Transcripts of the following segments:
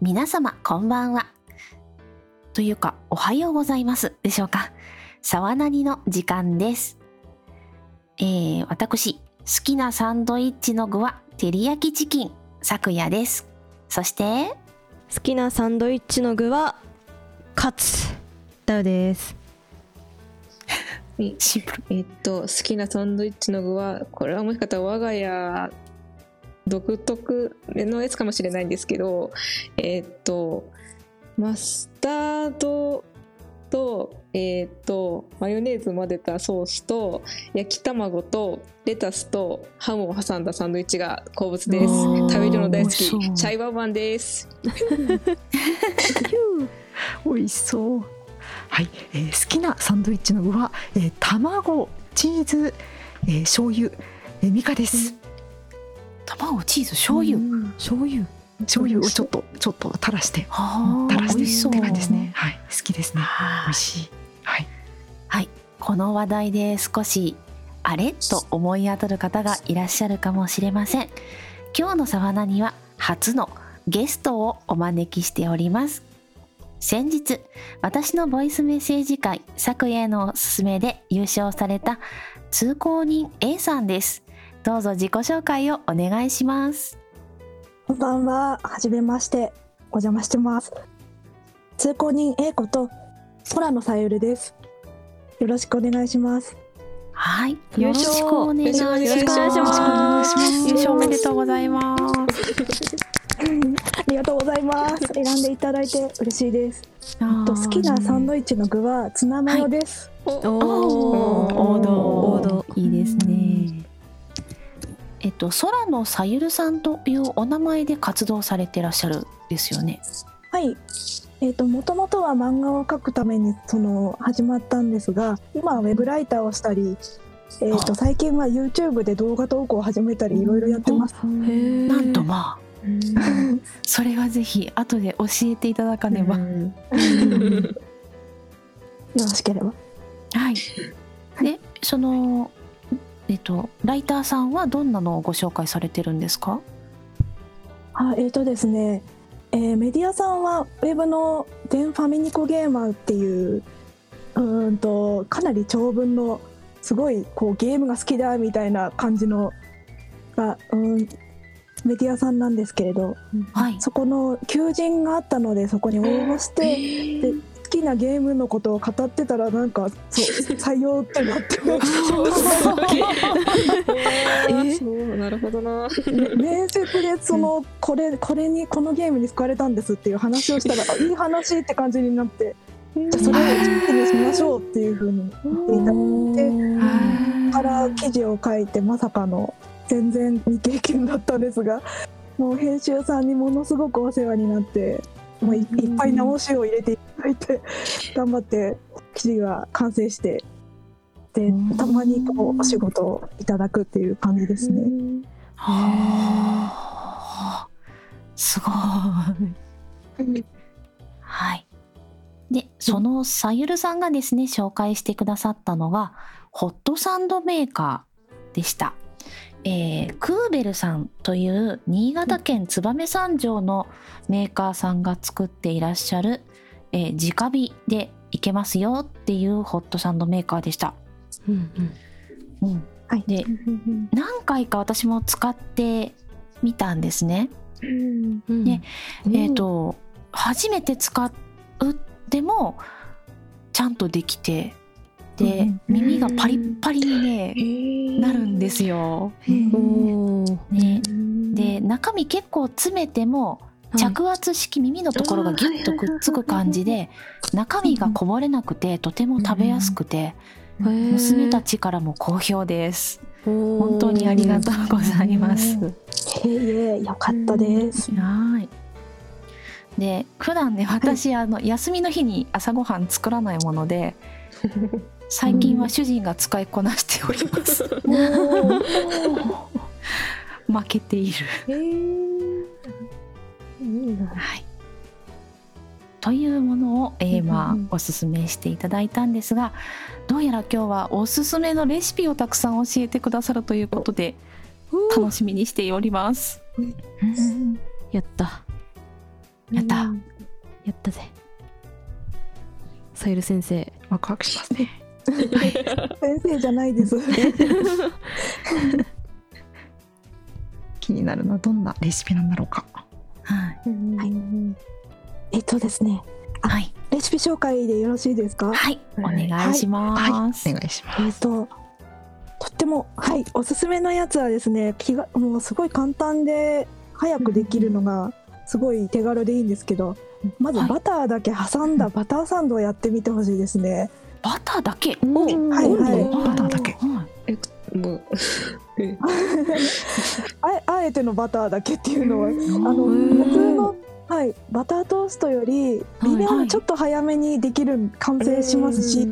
皆様こんばんは。というか、おはようございますでしょうか。沢なりの時間です。えー、私、好きなサンドイッチの具は、照り焼きチキン、昨夜です。そして、好きなサンドイッチの具はカツダウです シンプル。えっと好きなサンドイッチの具はこれはもしかしたら我が家独特のやつかもしれないんですけどえっとマスタードとえっとマヨネーズ混ぜたソースと焼き卵とレタスとハムを挟んだサンドイッチが好物です。食べるの大好き。チャイバーバンです。美味しそう。はい、えー好きなサンドイッチの具は、えー卵チーズ、えー、醤油、えー、ミカです、卵、チーズ、醤油。醤油。醤油をちょっとちょっと垂らして。はあ、垂らして。って感じですね。はい。好きですね。はい美味しい。はい。はい、この話題で少しあれ？と思い当たる方がいらっしゃるかもしれません。今日のサバナには初のゲストをお招きしております。先日私のボイスメッセージ会昨夜のおすすめで優勝された通行人 A さんですどうぞ自己紹介をお願いしますこんばんは。はじめまして。お邪魔してます。通行人 A こと空野さゆるです。よろしくお願いします。はい優勝よろしくお願いしますよろしくお願いします優勝おめでとうございます ありがとうございます。選んでいただいて嬉しいです。と好きなサンドイッチの具はツナマヨです。おおー王道王道いいですね。えっと空野さゆるさんというお名前で活動されてらっしゃるんですよね。はい。えっ、ともともとは漫画を描くためにその始まったんですが、今はウェブライターをしたり、えっ、あと最近は YouTube で動画投稿を始めたりいろいろやってます。なんとまあ それはぜひ後で教えていただかねば。うん よろしければ。はい。でそのえっとライターさんはどんなのをご紹介されてるんですか？あえーとですね、えーメディアさんはウェブの「全ファミニコゲーマー」っていううーんとかなり長文のすごいこうゲームが好きだみたいな感じのがうんメディアさんなんですけれどはい。そこの求人があったのでそこに応募してで好きなゲームのことを語ってたらなんかそう採用ってなってえ そうなるほどな。ね面接でそのこれこれにこのゲームに使われたんですっていう話をしたら あいい話って感じになってじゃあそれを記事にしましょうっていうふうに言っていただいてはいから記事を書いてまさかの全然未経験だったんですがもう編集さんにものすごくお世話になってもういいっぱい直しを入れていただいて頑張って記事が完成してでたまにこうお仕事をいただくっていう感じですね。はあすごい。はい。で、そのさゆるさんがですね、紹介してくださったのが、ホットサンドメーカーでした。えークーベルさんという新潟県燕三条のメーカーさんが作っていらっしゃる、えー直火でいけますよっていうホットサンドメーカーでした。うんうんはいで何回か私も使ってみたんですね。うんねえっ、と初めて使うでもちゃんとできてで、うん耳がパリッパリにねなるんですよ。おー。ね、で中身結構詰めてもはい。着圧式耳のところがギュッとくっつく感じで中身がこぼれなくてとても食べやすくて娘たちからも好評です。本本当にありがとうございます。へえよかったです。はい。で普段ね私、あの休みの日に朝ごはん作らないもので 最近は主人が使いこなしております。負けている。はい。というものを、えーまあおすすめしていただいたんですがどうやら今日はおすすめのレシピをたくさん教えてくださるということで楽しみにしております。やった。やった。やったぜ。さゆる先生ワクワクしますね先生じゃないです。気になるのはどんなレシピなんだろうか。はい。はい。えっとですね、はい。レシピ紹介でよろしいですか？はい。お願いします。はい。お願いします。えっととってもはい。おすすめのやつはですね気がもうすごい簡単で早くできるのがすごい手軽でいいんですけどまずはい。バターだけ挟んだバターサンドをやってみてほしいですね。バターだけ？おはいはい。バターだけ。はい。もう。あえあえてのバターだけっていうのはあのうん普通のはいバタートーストより微妙ちょっと早めにできる完成しますし。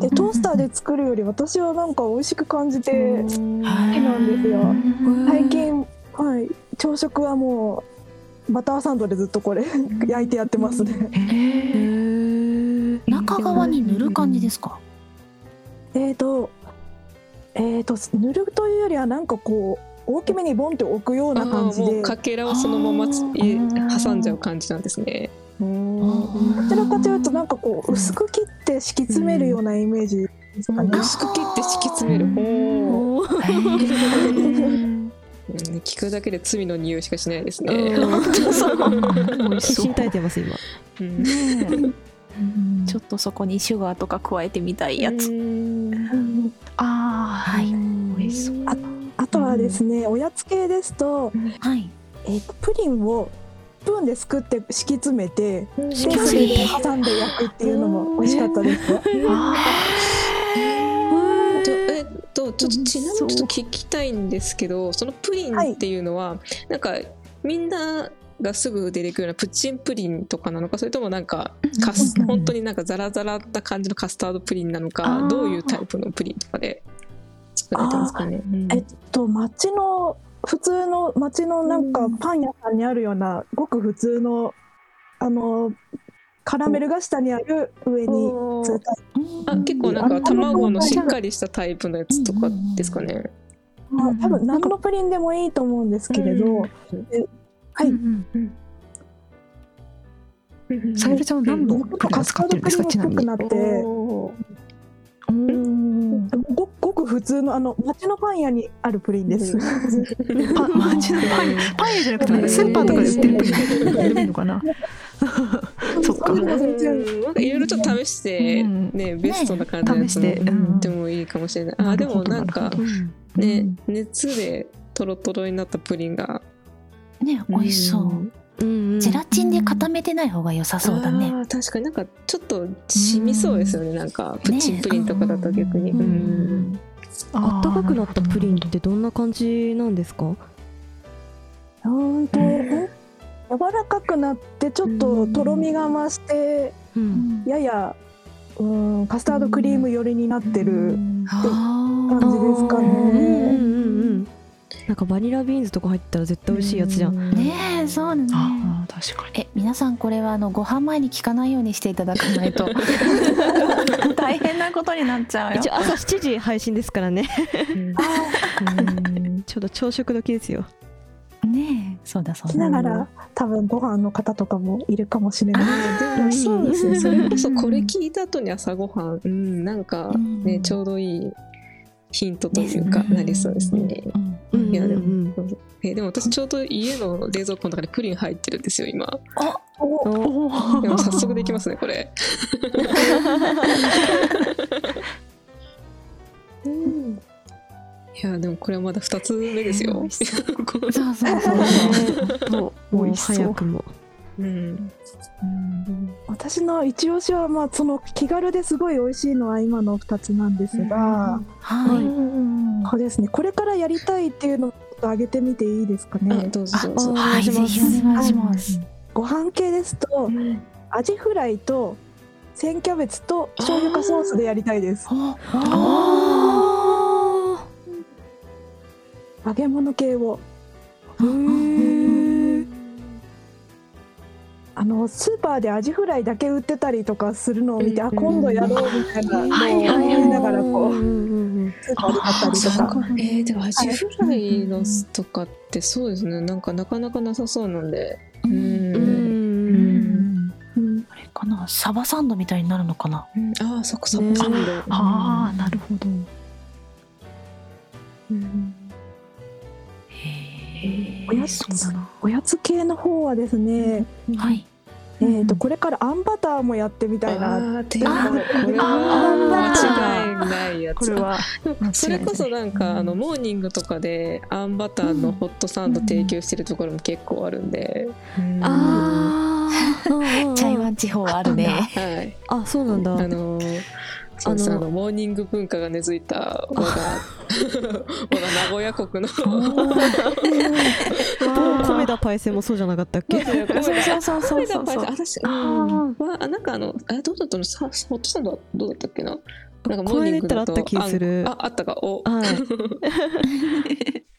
でトースターで作るより私はなんか美味しく感じて好きなんですよ。最近はい朝食はもうバターサンドでずっとこれ焼いてやってますね。中側に塗る感じですか？えーとえーと塗るというよりはなんかこう大きめにボンって置くような感じで。もうかけらをそのまま挟んじゃう感じなんですね。どちらかというとなんかこう薄く切って敷き詰めるようなイメージですかね。薄く切って敷き詰める。ほ 聞くだけで罪の匂いしかしないですね。うん。必死に耐えてます今。うんちょっとそこにシュガーとか加えてみたいやつ。うんあー。はい。美味しそう。ああとはですねおやつ系ですと,、はい。えプリンをスプーンですくって敷き詰めてできそれで挟んで焼くっていうのも美味しかったですよ。とえっとちょっとちなみにちょっと聞きたいんですけどそのプリンっていうのは、なんかみんながすぐ出てくるようなプッチンプリンとかなのかそれともなんかカスうん。本当になんかザラザラな感じのカスタードプリンなのあかー。どういうタイプのプリンとかで作られんですかね。うん。えっと町の普通の町のなんかパン屋さんにあるようなごく普通のあのカラメルが下にある上にあ結構なんか卵のしっかりしたタイプのやつとかですかね。まあ多分何のプリンでもいいと思うんですけれど、うん。えはい、さゆりちゃんは何のなん。かプリ使ってるんですか？ちなみに。くなって。おー。ごごく普通のあの町のパン屋にあるプリンです。パンマジのパン。パン屋じゃなくてスーパーとかで売ってるプリンでもいいのかな？そっか。なんかいろいろちょっと試して、うん。ねベストな感じのやつも試して。うん。でもいいかもしれない。あでもなんかね、うん。熱でトロトロになったプリンがね美味しそう。うんゼラチンで固めてない方が良さそうだね。あー確かになんかちょっと染みそうですよね、なんかプッチンプリンとかだと逆に、ね。うん。あったかくなったプリンってどんな感じなんですか？うーんと柔らかくなってちょっととろみが増してうん。ややうんカスタードクリーム寄りになってるあ感じですかね。なんかバニラビーンズとか入ったら絶対美味しいやつじゃん。ーねえそうね。あー確かに。え皆さんこれはあのご飯前に聞かないようにしていただかないと。大変なことになっちゃうよ。一応朝7時配信ですからね。うん。ちょうど朝食時ですよ。ねえそうだそうしだながら多分ご飯の方とかもいるかもしれない。あーでもそうですね。それこそこれ聞いた後に朝ごはん。うんなんかね、うん。ちょうどいいヒントというか、なりそうですね、うんうんいやでも、うんえでも私ちょうど家の冷蔵庫の中にプリン入ってるんですよ今。おおおでも早速できますねこれ。いやでもこれはまだ2つ目ですよ、そう。そうそう もう早くもうん。私の一押しはまあその気軽ですごい美味しいのは今の2つなんですが、はい。これですね。これからやりたいっていうのをちょっと挙げてみていいですかあね。どうぞ。どうぞおはいぜひお願いします。ご飯系ですとアジフライと千キャベツと醤油かソースでやりたいです。ああ揚げ物系を。ーへえあのスーパーでアジフライだけ売ってたりとかするのを見て、うんあ今度やろうみたいなのをはいはい。思いながらこう、うんスーパーで買ったりとか。えー、でもアジフライのとかってそうですね。なんかなかなかなさそうなんで。うんうんなサバサンドみたいになるのかな。うん。ああそっかそっねかサンド。ああなるほど。うんへおやつおやつ系の方はですね、はいえー、とこれからあんバターもやってみたいな。あーでもあこれあはー。間違いないやつ。これはそれこそなんか、うん。あのモーニングとかであんバターのホットサンド提供してるところも結構あるんで、うん。あー。うんうんうん。台湾地方あるね。はい。あそうなんだ。あのーあのあのモーニング文化が根付いた我が我が名古屋国の。米田パイセンもそうじゃなかったっけ？そうそうそうそうそうそう私、あなんかあのあれどうだったの？さホットサンドはどうだったっけな？なんかモーニングだとこれで言ったらあった気する。あんああったか？お。はい。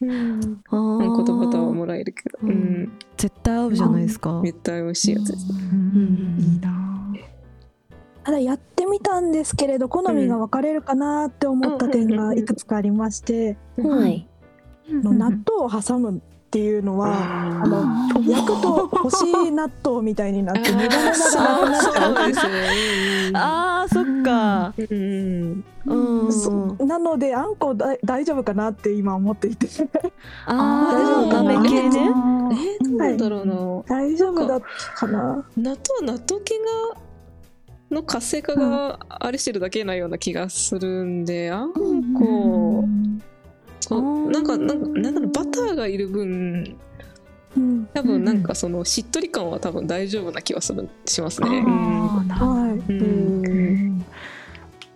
うん。言葉とはもらえるけど、ううん。ん、絶対合うじゃないですか。絶対美味しいやつです。うん。いいなただやってみたんですけれど好みが分かれるかなって思った点がいくつかありまして、はい。あの納豆を挟むっていうのはあの焼くと干し納豆みたいになって無駄無駄がなくなっちゃう。あーそっか。うん。うん。なのであんこだ大丈夫かなって今思っていて。あーー豆系ね。えー、どうなんだろうな。大丈夫だったかな？納豆納豆菌がの活性化があれしてるだけなような気がするんで、あんこ、そうなんかなんかなんだろうバターがいる分うん。多分なんかそのしっとり感は多分大丈夫な気はするしますね。あーなるほどはい。うん。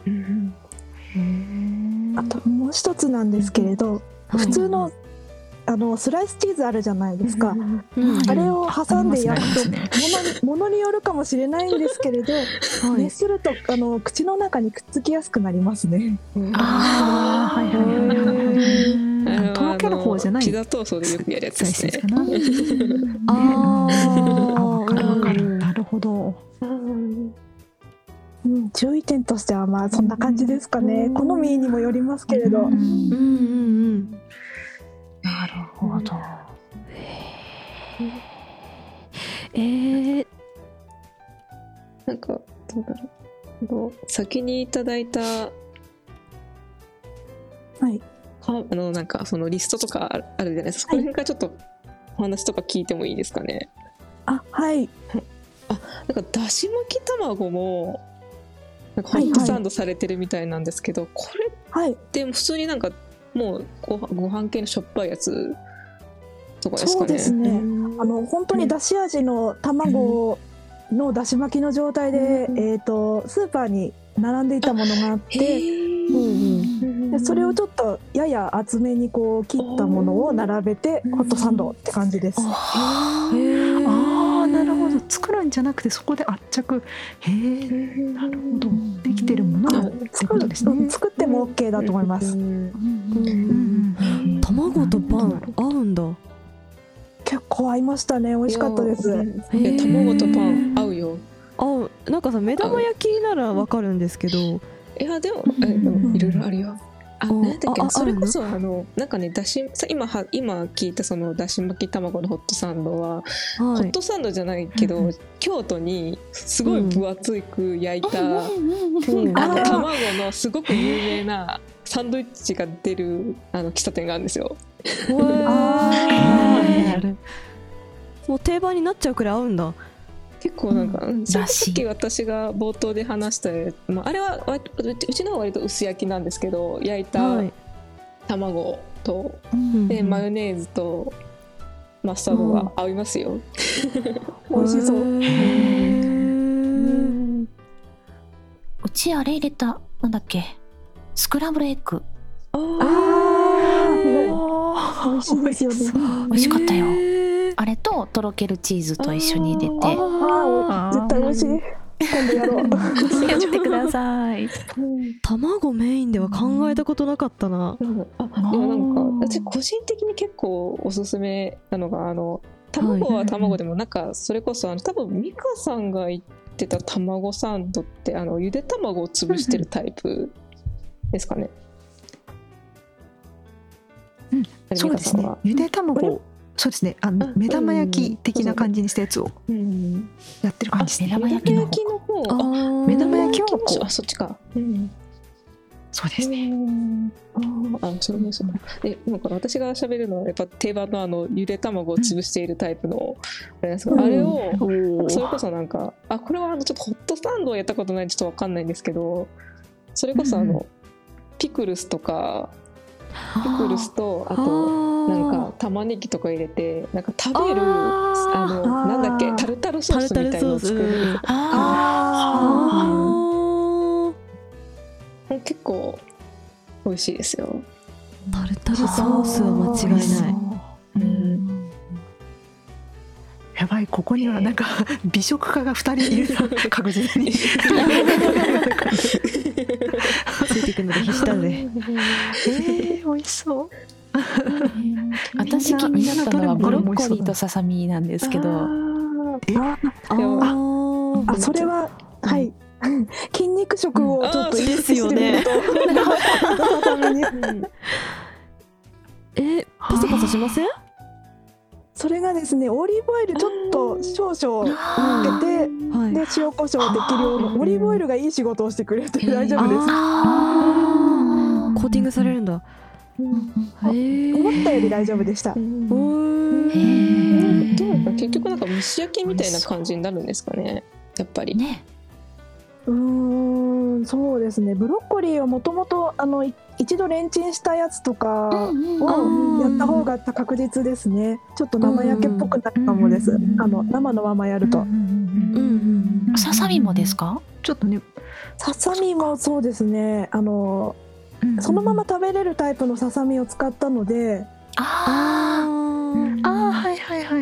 うん。うん。あともう一つなんですけれど、普通のあのスライスチーズあるじゃないですか、うん。あれを挟んで焼くとありますものにものによるかもしれないんですけれど、熱するとあの口の中にくっつきやすくなりますね。ああー。はいはいはいとろける方じゃないピザトーストでよくやるやつですねあなるほどうん、注意点としてはまあそんな感じですかね。好みにもよりますけれど、うんうんうんうんなるほど。えー、なんかどうだろう。先にいただいたはい。かあのなんかそのリストとかあるじゃないですか、はい。この辺からちょっとお話とか聞いてもいいですかね。あ、はい。なんかだし巻き卵もなんかホはいットサンドされてるみたいなんですけど、これっはい。て普通になんかもうごご飯系のしょっぱいやつとかですかね。そうですね。うん。あの本当にだし味の卵のだし巻きの状態で、うん。えっ、とスーパーに並んでいたものがあっへて、ーでそれをちょっとやや厚めにこう切ったものを並べてうん。ホットサンドって感じです。へあー。あなるほど。作るんじゃなくてそこで圧着。へえなるほど。できてるもの。をって作ることですね。うん。作っても OK だと思います。卵とパン合うんだ。結構合いましたね。美味しかったです。卵とパン合うよ。合う。なんかさ目玉焼きならわかるんですけど。いやでもいろいろあるよあうんなんだっけそれこそあのなんかねだしさ今は今聞いたそのだし巻き卵のホットサンドはホはい。ットサンドじゃないけど、うん京都にすごい分厚く焼いた、うん卵のすごく有名なサンドイッチが出るあの喫茶店があるんですよ。もう定番になっちゃうくらい合うんだ結構なんか、うんさっき私が冒頭で話した、まあ、あれはわうちうちのは割と薄焼きなんですけど焼いたはい。卵と、うんでマヨネーズとマスタードが合いますよ。美味しそう。へー。うちあれ入れたなんだっけ？スクランブルエッグ。あー。美味しいですよね。美味しかったよ。へーあれととろけるチーズと一緒に入れて。あー絶対美味しい。今度やろう。やってください。卵メインでは考えたことなかったな。うん。あいやなんか私個人的に結構おすすめなのがあの卵は卵でもなんかそれこそあの多分美香さんが言ってた卵サンドってあのゆで卵を潰してるタイプですかね。うん。そうですね。美香さんは？ゆで卵そうですね。あのあ目玉焼き的な感じにしたやつをうん。やってる感じですね。目玉焼きの方。目玉焼きをこうあそっちか。うん。そうですね。ああそれもそうえなんか私が喋るのはやっぱ定番のあのゆで卵を潰しているタイプのあれなんですけど、うん。あれをおそれこそなんかあこれはあのちょっとホットサンドをやったことないちょっとわかんないんですけどそれこそあの、うん。ピクルスとかピクルスとあとなんか玉ねぎとか入れてなんか食べるああのなんだっけタルタルソースみたいなのを作る。ああ結構美味しいですよ。タルタルソースは間違いない。うん。やばいここにはなんか 美食家が2人いるな。確実に ついていくので必死だぜ。えー、美味しそう。私気になったのはブロッコリーとさささみなんですけど。ああそれははい。筋肉食をちょっと意識してみると。ささみにえパサパサしません？それがですねオリーブオイルちょっと少々かけてはい。で塩コショウ適量のオリーブオイルがいい仕事をしてくれて大丈夫です。あー。コーティングされるんだ。へえ思ったより大丈夫でした。おへー。ー。どうなんか結局なんか蒸し焼きみたいな感じになるんですかね。やっぱり。ねうーんそうですね。ブロッコリーはもともとあのい一度レンチンしたやつとかをやった方が確実ですね。ちょっと生焼けっぽくなるかもです。うんあの生のままやると。うんうんうんうん。うんささみもですか？ちょっとね。ささみもそうですね。あのうんそのまま食べれるタイプのささみを使ったので。ああ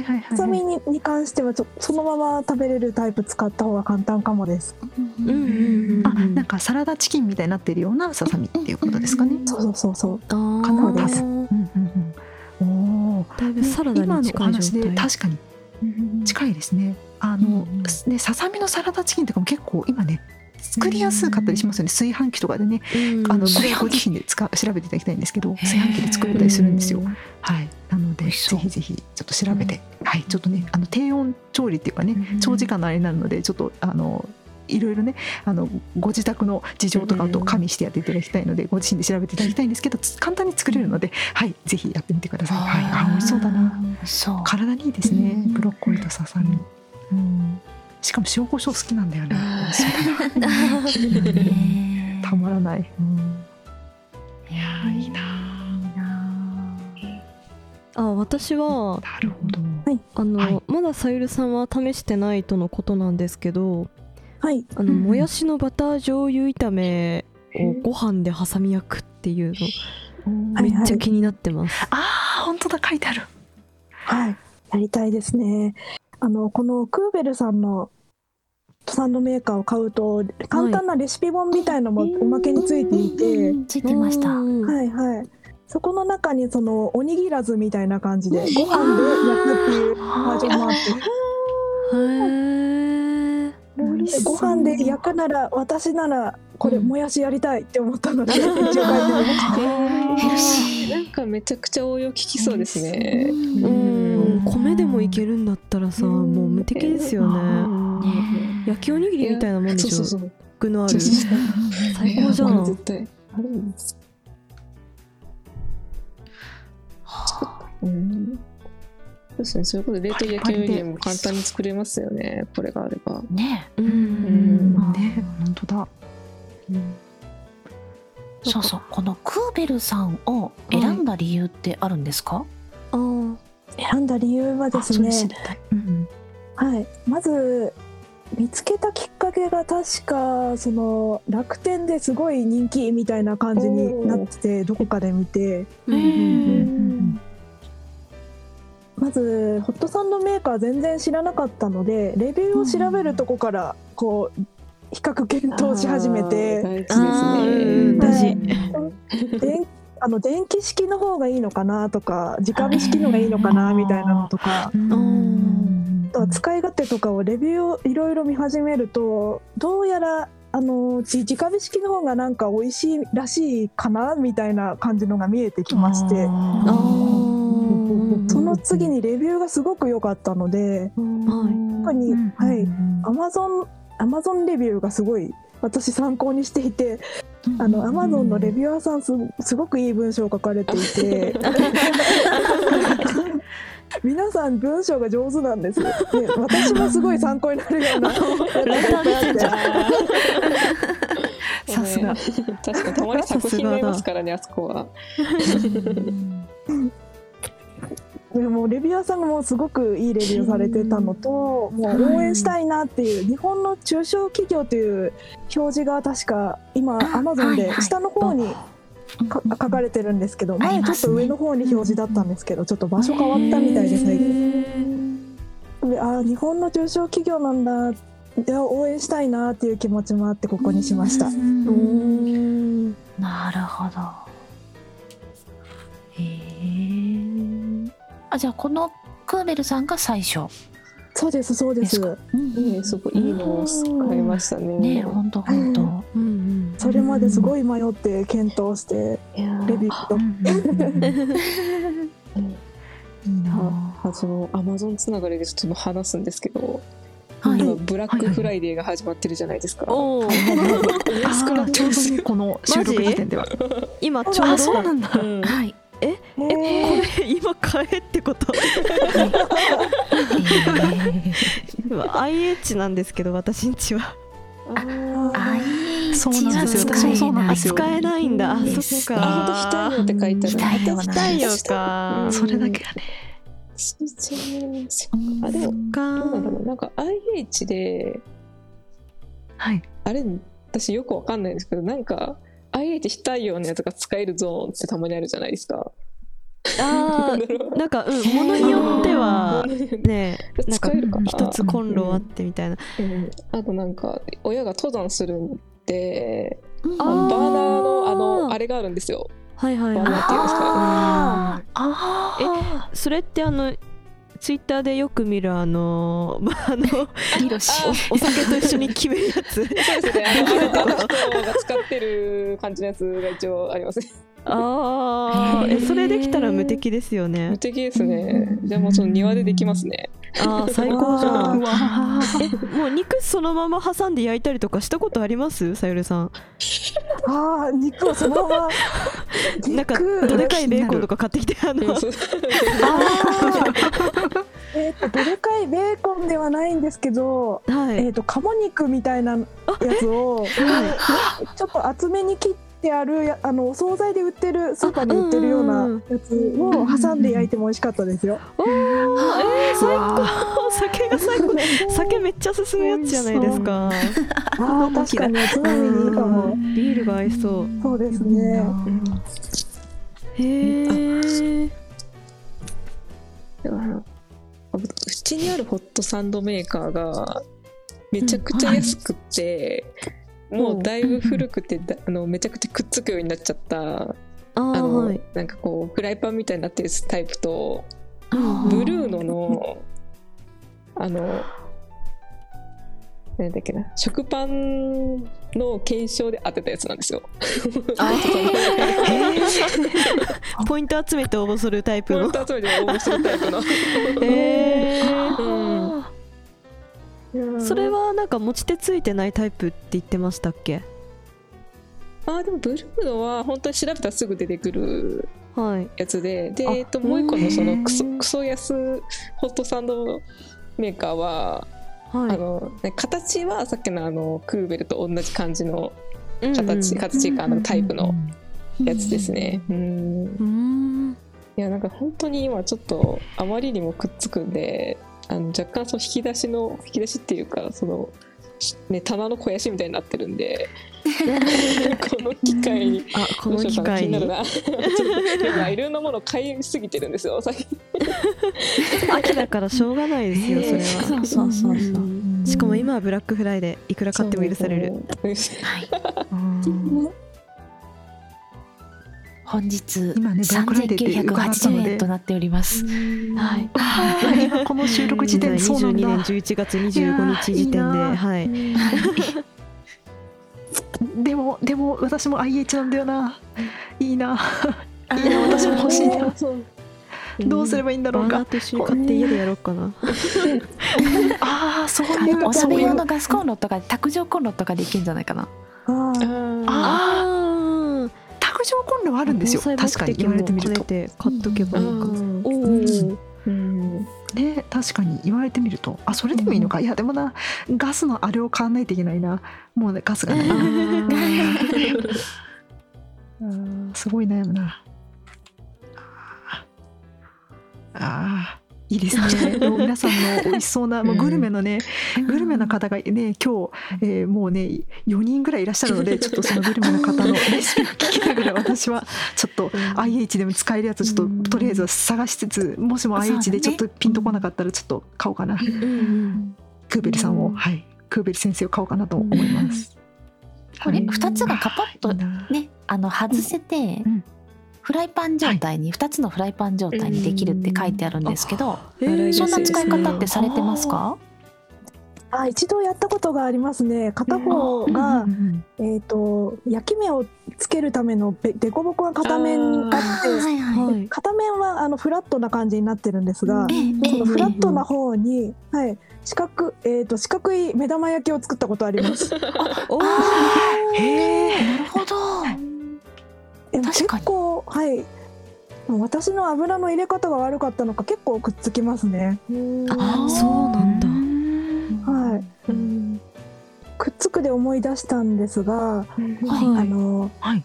はいはいはいはい。はいささみにに関してはちょそのまま食べれるタイプ使った方が簡単かもです。うんうんうんあなんかサラダチキンみたいになってるようなささみっていうことですかね。そうそうそうそう。あー。かなです。うんうんうん。おお。だいぶサラダ今のおに近い状話で態確かに近いですね。あの、ねささみのサラダチキンとかも結構今ね作りやすかったりしますよね。炊飯器とかでね。うん。あのご自身で使う調べていただきたいんですけど、炊飯器で作れたりするんですよ。はい。なのでぜひぜひちょっと調べて、はい。ちょっとねあの低温調理っていうかねうん長時間のあれになるのでちょっとあのいろいろねあのご自宅の事情とかと加味してやっていただきたいのでご自身で調べていただきたいんですけどつ簡単に作れるので、はい。ぜひやってみてください。はい、あ美味しそうだな。そう。体にいいですね。うん。ブロッコリーとささみ。うんしかも塩コショウ好きなんだよね。たまらない。うん。いやーいいなあ私はなるほど。あの、はい。まださゆるさんは試してないとのことなんですけどはい。あの、うんもやしのバター醤油炒めをご飯で挟み焼くっていうのはいめっちゃ気になってます、ああ本当だ。書いてある。はい、やりたいですね。あのこのクーベルさんのサンドメーカーを買うと簡単なレシピ本みたいのもおまけについていて、ついてました。うんはいはい。そこの中にそのおにぎらずみたいな感じでご飯で焼くっていうバージョンもあって、へえでご飯で焼くなら私ならこれうんもやしやりたいって思ったので一応書いてみました。なんかめちゃくちゃ応用効きそうですね。うん。米でもいけるんだったらさうんもう無敵ですよねね焼きおにぎりみたいなもんでしょそう。具のある最高じゃん絶対あるんです。うん。そうですね。そういうことで冷凍焼きおにぎりも簡単に作れますよね。これがあれば。ねううんんね本当だ。そうそうこのクーベルさんを選んだ理由ってあるんですか、あー選んだ理由はですね。うんはい、まず見つけたきっかけが確かその楽天ですごい人気みたいな感じになっててどこかで見て。まずホットサンドメーカー全然知らなかったのでレビューを調べるとこからこう比較検討し始めて。うん事です大ね。事。電あの電気式の方がいいのかなとか直火式のがいいのかなみたいなのとか。とは使い勝手とかをレビューをいろいろ見始めるとどうやらあのじ直火式の方がなんか美味しいらしいかなみたいな感じのが見えてきまして。そのの次にレビューがすごく良かったので、特に、はい、アマゾンアマゾンレビューがすごい私参考にしていて、あのアマゾンのレビュアーさんすすごくいい文章を書かれていて。皆さん文章が上手なんです。で、私もすごい参考になるような。さすが。確かにたまに作品がいますからねあそこは。でもレビュアーさんがもうすごくいいレビューされてたのと、もう応援したいなっていう日本の中小企業という表示が確か今アマゾンで下の方にか書かれてるんですけど、前ちょっと上の方に表示だったんですけど、ちょっと場所変わったみたいで最近。であー日本の中小企業なんだ。いや応援したいなっていう気持ちもあってここにしました。うんなるほど。へえ。あ、じゃあこのクーベルさんが最初。そうですそうです。ですか？うんねすごいいいのを買いましたね。ね、本当本当。うんうんそれまですごい迷って検討してレビューと。いいな。ああそのアマゾンつながりでちょっと話すんですけど、はい。今ブラックフライデーが始まってるじゃないですか。おお安くなあーちょうどってるんですこの収録時点では。あ、今ちょうどそうなんだ。うん。はい。えこれ今買えってこと？IH なんですけど私んちは。あ。そうなんですよ。使えないそう。なんあですよ使えないんだ。あうん。そっあか本当非対応って書いてある。非対応か。うん。それだけはね。そっかあでもどうなんだろうなんか IH ではい。あれ私よくわかんないんですけどなんか IH 非対応のやつが使えるゾーンってたまにあるじゃないですか。あーなんかうんものによってはねなんか使えるか。な一つコンロあってみたいな。うんあとなんか親が登山するんでうん。バーナーのあのあれがあるんですよ。はいはいはバーナーっていうんですか。あー。あいそれってあのツイッターでよく見るあの まああの。お酒と一緒に決めるやつそうですね。あのあの人が使ってる感じのやつが一応ありますね。ああえそれできたら無敵ですよ無ね敵ですね。じゃあもうその庭でできますね。あー最高じゃあん。うわー。えもう肉そのまま挟んで焼いたりとかしたことあります？さゆるさん。ああ肉をそのまま なんか肉どでかいベーコンとか買ってきてあの。えっとどでかいベーコンではないんですけど、はい。えっと鴨肉みたいなやつをちょっと厚めに切ってあるやあのお惣菜で売ってるスーパーで売ってるようなやつを挟んで焼いても美味しかったですよ。おーえー、最高。酒が最高。酒めっちゃ進むやつじゃないですか。ああ確かに。おつまみにいいかも。ビールが合いそう。そうですね。へえうちにあるホットサンドメーカーがめちゃくちゃ安くて、もうだいぶ古くてだあのめちゃくちゃくっつくようになっちゃった。あの、はい。なんかこうフライパンみたいになってるタイプとうんブルーノのあのなんだっけな食パンの検証で当てたやつなんですよ。ポイント集めて応募するタイプの。ポイント集めて応募するタイプの。へうん。ーそれはなんか持ち手ついてないタイプって言ってましたっけ？あーでもブルーノは本当に調べたらすぐ出てくるはい。やつで。で、あえっと、もう一個のそのクソうんクソ安ホットサンドメーカーは、はい。あのね形はさっきのあのクーベルと同じ感じのうん形、うん。形かあのタイプのやつですね。うん。うん。いやなんか本当に今ちょっとあまりにもくっつくんであの若干その引き出しの引き出しっていうかその、ね、棚の肥やしみたいになってるんで この機会にあこの機会に。いろんなもの買いすぎてるんですよ最近。秋だからしょうがないですよそれは。そうそうそうそう。うん。しかも今はブラックフライデーいくら買っても許される。そうそうはい。うん本日今ねブラックフライデーって伺ったの3980で円となっております。はい。今 この収録時点でそうなん22年だ11月25日時点でいい。はいでもでも私も IH なんだよな。いいな。いいな私も欲しいな。どうすればいいんだろうか。バーナーと一緒に買って家でやろうかな。ああそういう。おそういう鍋用のガスコンロとか卓上コンロとかできるんじゃないかな。ああ卓上コンロはあるんですよ。確かに。言われてみると。買っとけば。いいかうん。んうん。ね確かに言われてみると。あそれでもいいのか、いやでもなガスのあれを買わないといけないな。もうねガスがな すごい悩むな。あーいいですね。皆さんの美味しそうなもうグルメのね、グルメの方がね今日、えーもうね4人ぐらいいらっしゃるので ちょっとそのグルメの方のレシピを聞きながら私はちょっと IH でも使えるやつをちょっととりあえず探しつつもしも IH でちょっとピンとこなかったらちょっと買おうかな、うんクーベルさんを、うん。はい。クーベル先生を買おうかなと思います、これはい。2つがカパッとねあの外せて、うんフライパン状態に、2つのフライパン状態にできるって書いてあるんですけど、えーそんな使い方ってされてますか、あ一度やったことがありますね。片方が、うんえっ、と焼き目をつけるためのべ凸凹な片面があってはいはい、はい。片面はあのフラットな感じになってるんですが、えそのフラットな方に、はい、四角えっ、と四角い目玉焼きを作ったことあります。おー。へえなるほど確かに。構はい。私の油の入れ方が悪かったのか結構くっつきますね。あそうなんだ。はい。うん。くっつくで思い出したんですが、はい。あの、はい。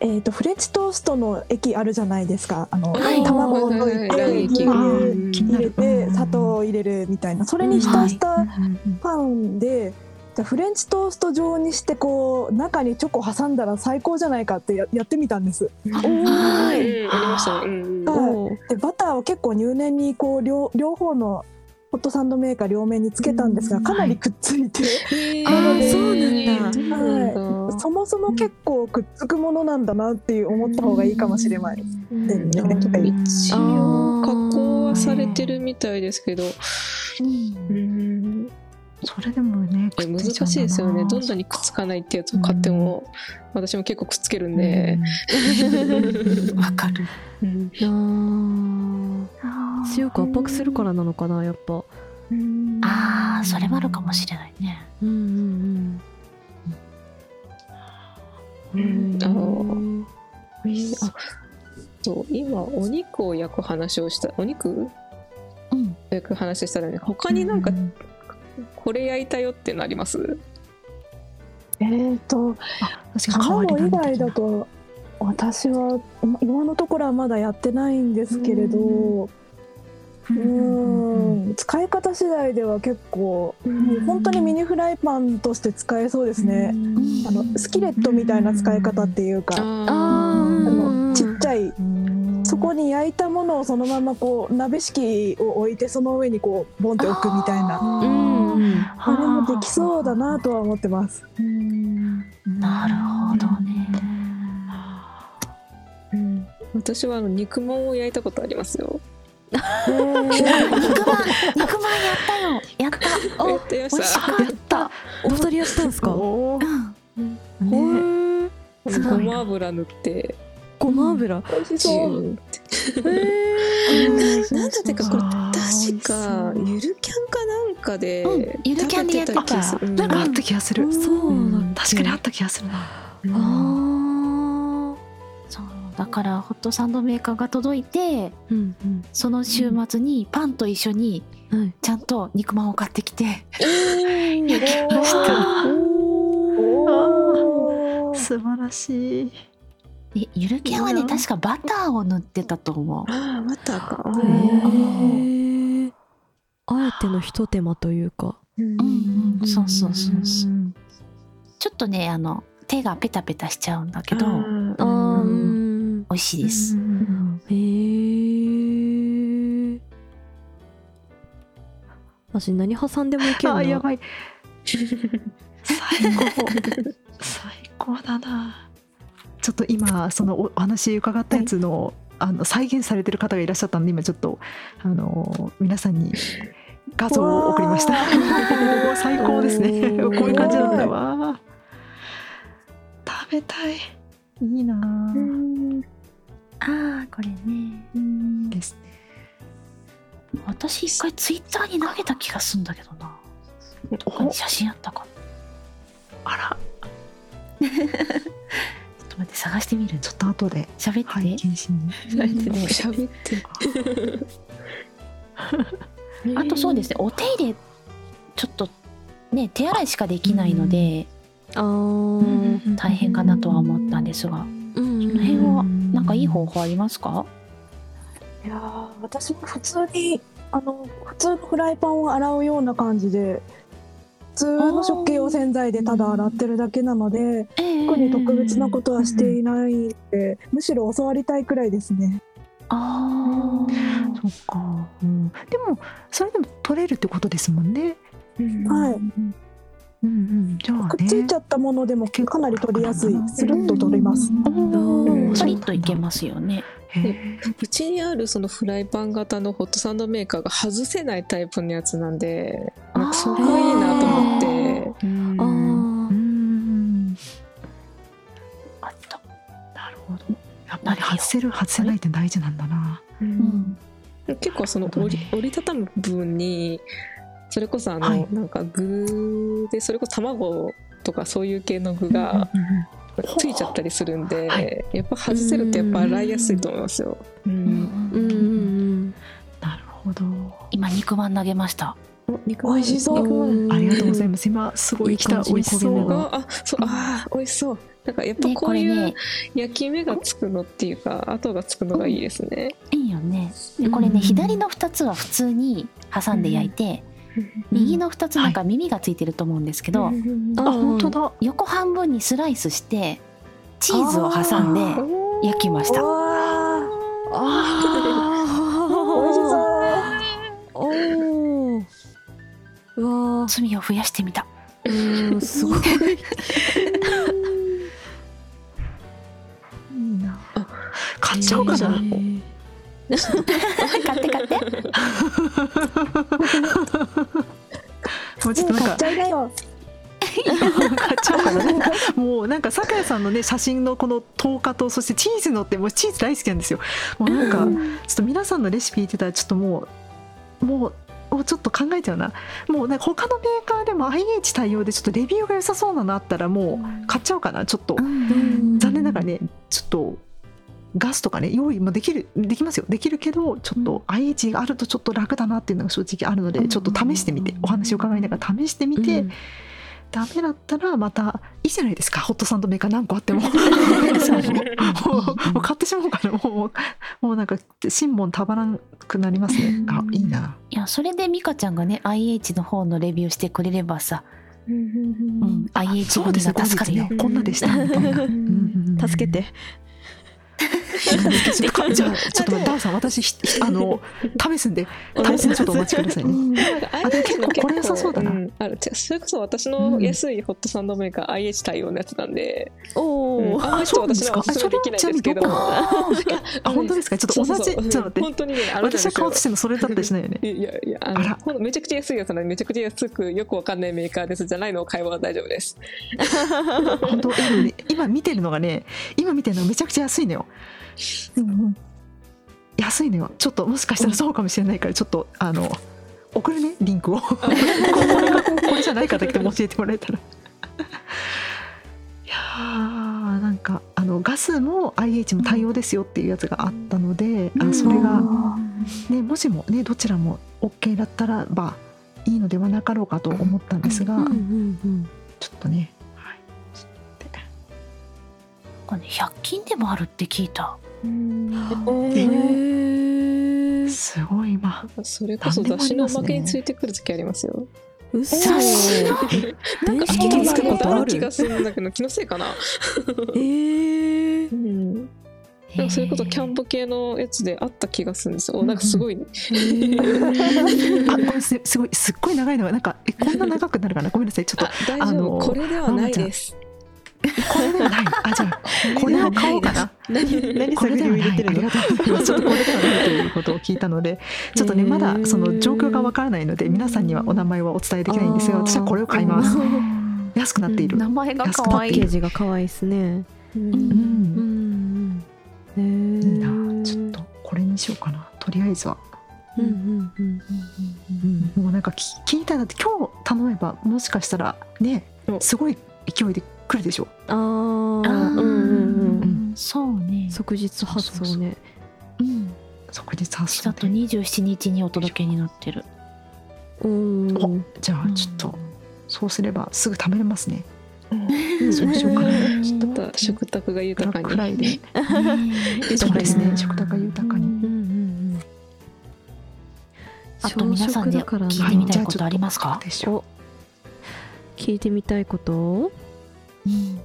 えっ、とフレンチトーストの液あるじゃないですか。あの、はい。卵を溶い。てはい。はい。牛乳入れてうん砂糖を入れるみたい。な。それに浸したうんパンで。じゃあフレンチトースト状にしてこう中にチョコ挟んだら最高じゃないかってややってみたんです。はい。うん。ありましたねうん。はいでバターを結構入念にこう両両方のホットサンドメーカー両面につけたんですがうん。かなりくっついて、あー。そうなんだそうなんだ。そもそも結構くっつくものなんだなっていう思った方がいいかもしれないです。うん。うん。一応加工はされてるみたいですけど、うん、それでもねえ難しいですよね。どんなにくっつかないってやつを買っても、私も結構くっつけるんで、わかる。うん。あー。強く圧迫するからなのかなやっぱ。あーそれもあるかもしれないね。うんうんうん。うん。あのうん。えーあそう今お肉を焼く話をしたお肉？うん。焼く話したらね他になんかこれ焼いたよってのあります、えーと確かに変わり卵以種外だと私は今今のところはまだやってないんですけれどうーん。使い方次第では結構もう本当にミニフライパンとして使えそうですね。あのスキレットみたいな使い方っていうかあのちっちゃいそこに焼いたものをそのままこう鍋敷を置いてその上にこうボンって置くみたいな。あれもできそうだなとは思ってます。なるほどね。うん。私はあの肉まんを焼いたことありますよ。肉まん肉まんやったよ。やった。やってま美味しした。かった。お二人やったんですか？うん。へね。ごま油塗ってごま油。美味しジそう。ュー。なんだってかこれ確かゆるキャンかなんかでうんゆるキャンでやってた食べ気がする。なんかあった気がする、ーそううんだ。確かにあった気がするな、うん。あそうだからホットサンドメーカーが届いてーうん。その週末にパンと一緒にちゃんと肉まんを買ってきて。焼きました。素晴らしいでゆるキャンはね確かバターを塗ってたと思う。ああバターか。へえあえてのひと手間というか。うんうん。うん。そうそうそうそう。うんちょっとねあの手がペタペタしちゃうんだけどあー。うん美味しいです。へえ私何挟んでもいけるなあやばい。最高。最高だなちょっと今そのおお話伺ったやつの,、あの再現されてる方がいらっしゃったんで今ちょっとあの皆さんに画像を送りました。最高ですね。こういう感じなんだわ。食べたい。いいな。ああこれね。ですね。私一回ツイッターに投げた気がするんだけどな。写真あったかあら と待って探してみる。ちょっと後で。喋って、拝見しに。喋ってね。喋って。あとそうですね。お手入れちょっとね手洗いしかできないので、あー。大変かなとは思ったんですが。うん。この辺はなんかいい方法ありますか？いやー私も普通にあの普通のフライパンを洗うような感じで普通の食器用洗剤でただ洗ってるだけなので特に特別なことはしていないのでむしろ教わりたいくらいですね。あー。そっか、うん、でもそれでも取れるってことですもんね。はい。うんうん。じゃあくっついねちゃったものでもかなり取りやすい。スルッと取れます。パリッといけますよね。うちにあるそのフライパン型のホットサンドメーカーが外せないタイプのやつなんでなんかそこがいいなと思って。うん。あやっぱり外せる外せないって大事なんだな。うん。結構その折り折りたたむ部分にそれこそあの、はい。なんか具でそれこそ卵とかそういう系の具がついちゃったりするんで、はい。やっぱ外せるとやっぱ洗いやすいと思いますよ。ううんんうんうん。なるほど。今肉まん投げました美味しそう。うん。ありがとうございます。今すごい来た。美味しそう。ああそう。あー美味しそう。なんかやっぱねこういうこれね焼き目がつくのっていうか跡がつくのがいいですね。いいよね。でこれね左の2つは普通に挟んで焼いて右の2つなんか耳がついてると思うんですけど、あ本当だ。横半分にスライスしてチーズを挟んで焼きました。わー。あわー。罪を増やしてみた。うんすごい。いいな。買っちゃおうかな。へー。買って買って。もうちょっとなんか。買っちゃいなよ。買っちゃおうかな。なんかもうなんか酒井さんのね写真のこの10日とそしてチーズのってもうチーズ大好きなんですよ。もうなんかちょっと皆さんのレシピ聞いてたらちょっともうもうもうちょっと考えちゃうな。もうなんか他のメーカーでも IH 対応でちょっとレビューが良さそうなのあったらもう買っちゃおうかなちょっと。うん。残念ながらねちょっとガスとかね用意もできるできますよ。できるけどちょっと IH があるとちょっと楽だなっていうのが正直あるのでちょっと試してみてお話を伺いながら試してみて、うんダメだったらまたいいじゃないですか。ホットサンドメーカー何個あっても。もうもう買ってしまおうかな。もうもうなんか心門たまらなくなりますね。あいいな。いやそれで美香ちゃんがね IH の方のレビューしてくれればさ、うん、IH そうですね。が助かるよ、ね。こんなでした。みた助けて ちょっとダンさん私あの試すんで試すんでちょっとお待ちくださいね。あでも結構これ良さそうだな。うん。あそれこそ私の安いホットサンドメーカー IH 対応のやつなんで、おおうん。あんまりちょっと私のはおすすめできないんですけど。あ本当ですか？ちょっと同じそうそう。そうちょっと待って。本当にね私が買おうとしてもそれだったりしないよね。いやいやあのめちゃくちゃ安いやつなのでめちゃくちゃ安くよくわかんないメーカーです。じゃないのを買えば大丈夫です。本当今見てるのがね今見てるのがめちゃくちゃ安いのよ安いのよ。ちょっともしかしたらそうかもしれないからちょっとあの送るねリンクを。これがこれじゃないかだけでも教えてもらえたら。いやーなんかあのガスも IH も対応ですよっていうやつがあったので、あそれが、ね、もしもねどちらも OK だったらばいいのではなかろうかと思ったんですが、うんうんうんちょっとね、はい、ちょっと待ってこれね100均でもあるって聞いたすごい今。それこそ雑誌のおまけについてくる時ありますよ。嘘。雑誌の電子機器気がつくことある？気がるするんだけど気のせいかな。えー。うん。なんかそれこそキャンプ系のやつであった気がするんですよ。おなんかすごい、あこれすすごいすっごい長いの。がなんかえこんな長くなるかな？ごめんなさい。ちょっとあ大丈あの夫これではないです。これではない。あじゃあこれを買おうかな。何何探りを入れてるの？ちょっとこれではないということを聞いたのでちょっとねまだその状況がわからないので皆さんにはお名前はお伝えできないんですが私はこれを買います。安くなっている。名前が可愛い。パッケージが可愛いですね。うん。いいなーちょっとこれにしようかなとりあえずはうん。うん。うん。うん。もうなん。かき聞いたて今日頼めばもしかしたらねおすごい勢いで来るでしょ？あー。あうんうんうん。ーそうね。即日発送ね。うん。即日発だと送で27日にお届けになってる。うん。おじゃあちょっとそうすればすぐ食べれますね。うん。そうしようかなちょっと食卓がブ豊かに。ラックフライデねーそうですね。うん。食卓が豊かに。うんうんうん。あと皆さんで聞いてみたいことありますか？聞いてみたいこと？うん。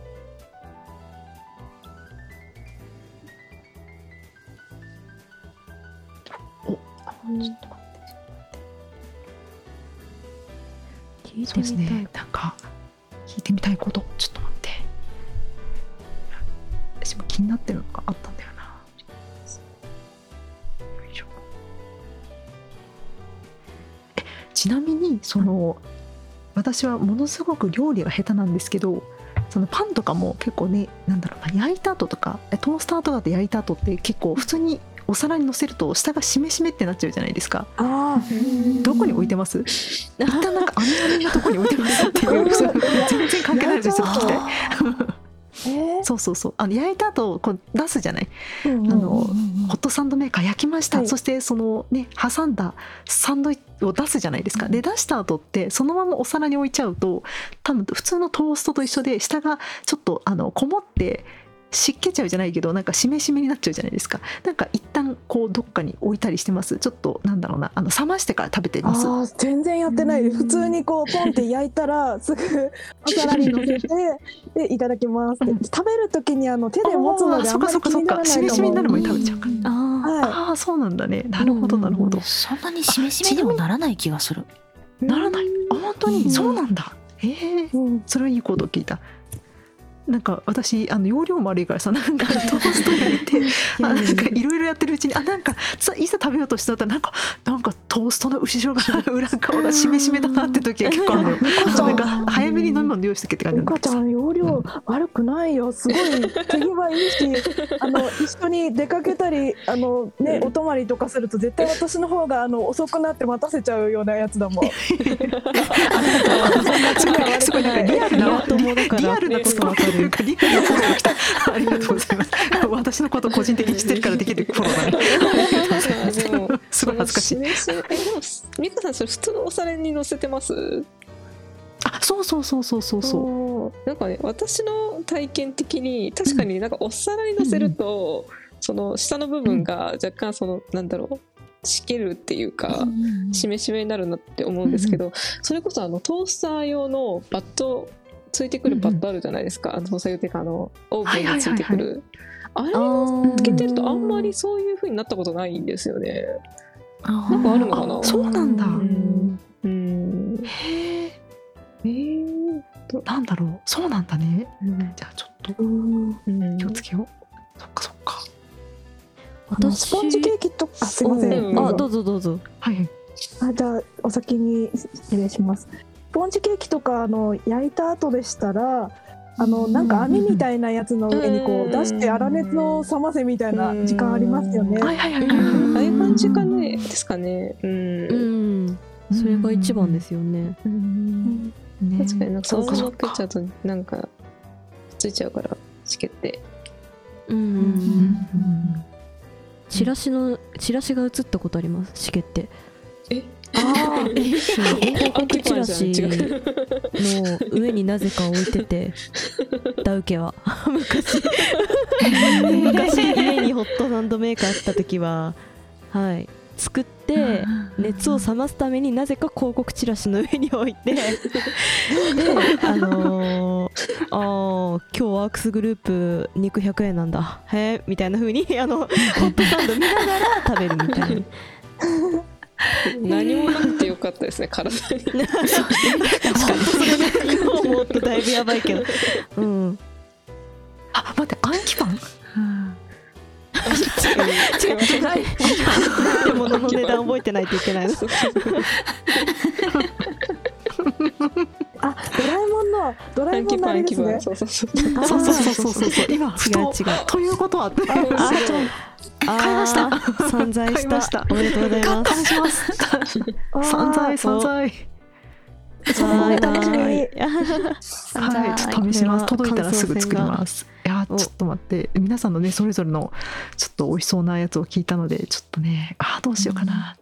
聞いそうですて。みたい。ね。なんか聞いてみたいこと。ちょっと待って。私も気になってるのがあったんだよな。ちなみにその私はものすごく料理が下手なんですけどそのパンとかも結構ねなんだろうな焼いた後とかえトースターとかで焼いた後って結構普通にお皿に乗せると下がしめしめってなっちゃうじゃないですか。あどこに置いてます？一旦なんか網網のとこに置いてますっていう 全然関係ないですよ聞きたい。あえー？そうそうそう。あの焼いた後こう出すじゃない？うんあのうんうん。ホットサンドメーカー焼きました、はい。そしてそのね挟んだサンドイッチを出すじゃないですか。で出した後ってそのままお皿に置いちゃうと多分普通のトーストと一緒で下がちょっとあのこもって湿気ちゃうじゃないけどなんかしめしめになっちゃうじゃないですか。なんか一旦こうどっかに置いたりしてます。ちょっとなんだろうな。あの冷ましてから食べてます。あー全然やってない。普通にこうポンって焼いたらすぐお皿に乗せて でいただきます食べる時にあの手で持つのであんまり気にならないとしめしめになる前に食べちゃうから。あはああそうなんだね。なるほどなるほど、そんなにしめしめにもならない気がする。ならない。あ本当に、うん。そうなんだ。ええい、うん、それはいいことを聞いたなんか私あの容量も悪いからさなんかトースト焼 いてあなんかいろいろやってるうちにあなんかさいざ食べようとしたらなんかなんかトーストの後ろ側裏側がしめしめだなって時が結構あるの。よなんか早めに飲み物用意してけって感じゆかちゃん容量悪くないよ。すごい手際いいし あの一緒に出かけたりあのねお泊まりとかすると絶対私の方があの遅くなって待たせちゃうようなやつだもん。すごいすごいなんかリアルなリアルなツッコミというかリアルなフォローが来た。ありがとうございます。私のこと個人的に知ってるからできるフォローだね。ありがとうございます。ごい恥ずかしいえでも美香さんそれ普通のお皿に乗せてます？あそうそうそうそうそうそう。そうなんかね私の体験的に確かになんかお皿に乗せると、その下の部分が若干そのなんだろうしけるっていうか、しめしめになるなって思うんですけど、それこそあのトースター用のバットついてくるバットあるじゃないですか、あのトースター用っていうかあのオーブンについてくる、あれをつけてるとあんまりそういう風になったことないんですよね。なんかあるのかな？あそうなんだ。うん。うん。へええーなんだろう。そうなんだね。じゃあちょっとうん。気をつけよう、そっかそっか。あのスポンジケーキとあすいません、うんあどうぞどうぞ。はいはい。あじゃあお先に失礼します。スポンジケーキとかあの焼いた後でしたらあのなんか網みたいなやつの上にこう出して粗熱を冷ませみたいな時間ありますよね。はいはいはいはいああい。う感じかねですかね。うん。うん。それが一番ですよね。うん。ね。確かになんかそのままそう食っちゃうとなんかついちゃうからしけって。うんうんううん。うん。んチラシのチラシが映ったことあります？しけってあ広告チラシ。の上になぜか置いててダウケは。昔。昔。家にホットサンドメーカーあった時ははい。作って熱を冷ますためになぜか広告チラシの上に置いてであのー、あー今日ワークスグループ肉100円なんだ。へえみたいな風にあのホットサンド見ながら食べるみたいな 何もなくてよかったですね体に。確かに。今思うとだいぶやばいけど。うん。あ待ってアンキパン？違う。違う。な んで物の値段覚えてないといけないのあドラえもんのドラえもんのあれですね。そうそうそう。そうそう今違う違うということはあああ買いました。散財し買いました。たおめでとうございます。試します。散財。散財はい楽しみはいはい、ちょっと試します。届いたらすぐ作ります。いやちょっと待って、皆さんのね、それぞれのちょっと美味しそうなやつを聞いたので、ちょっとね、あーどうしようかな。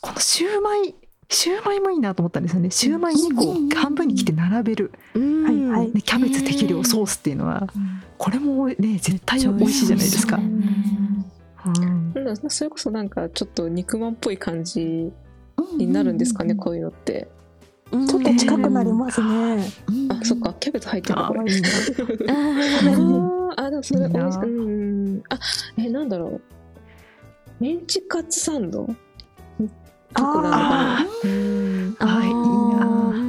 このシューマイ、シューマイもいいなと思ったんですよね。シューマイ2個を半分に切って並べる、うんはいはいね、キャベツ適量ソースっていうのは、これもね、絶対美味しいじゃないですか。うんなんだそれこそなんかちょっと肉まんっぽい感じになるんですかね、こういうのって。うんちょっと近くなりますね。あ、そっか、キャベツ入ってるこあ でもそれいいな美味しい。うん。あ、え、なんだろう。メンチカツサンドとかなのかなあうん。はい。いいなあー。うんう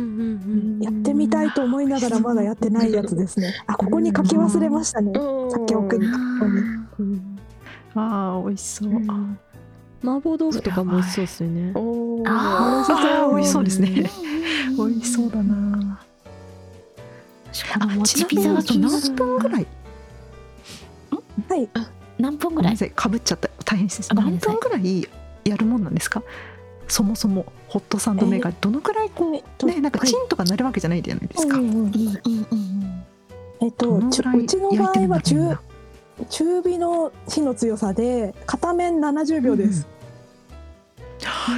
んやってみたいと思いながらまだやってないやつですね。あ、ここに書き忘れましたね。さっき送ったあー、美味しそう。うん。麻婆豆腐とかも美味しそうですよね。ああー、美味しそうですね。美美味しそうだな。このもちちなみにピザが気にな何る分ぐらい？はい。何分ぐらい？かぶっちゃった。大変です。何分ぐらいやるもんなんですか？そもそもホットサンドメーカーどのくらいこう、とねなんかチンとかなるわけじゃないじゃないですか、うんうんうんうん。うんうんえっと、うちちの場合は中中火の火の強さで片面70秒です。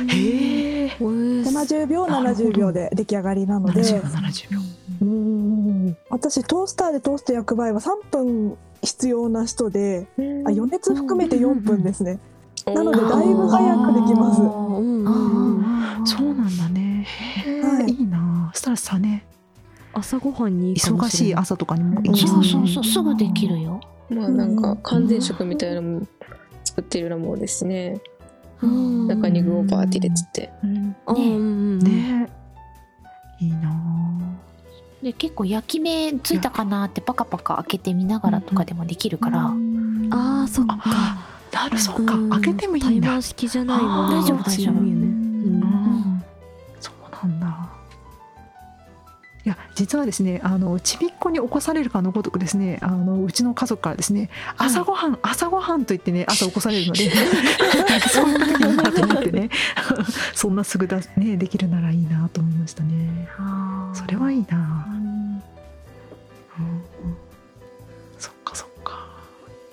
へえ70秒なるほど。70秒で出来上がりなので、70 70秒うん。私トースターでトースト焼く場合は3分必要な人で、あ余熱含めて4分ですね。なのでだいぶ早くできます。そうなんだね。はい。い、いな。スタラスさんね。朝ごはんに忙しい朝とかにもいいねそうそうそうすぐできるよ。まあなんか完全食みたいなのも作ってるようなものですね。うん。中に具をバーって入れつって。うん。あうん。うんね。いいな。で結構焼き目ついたかなってパカパカ開けてみながらとかでもできるから、あーそっか。あなるそうかうん。開けてもいいんだ。タイ式じゃないもん大丈夫大丈夫。ね。うん。そうなんだ。いや実はですねあのちびっこに起こされるかのごとくですねあのうちの家族からですね朝ごはん、朝ごはんと言ってね朝起こされるので そういう時にいいなと思ってね そんなすぐだねできるならいいなと思いましたね。それはいいな、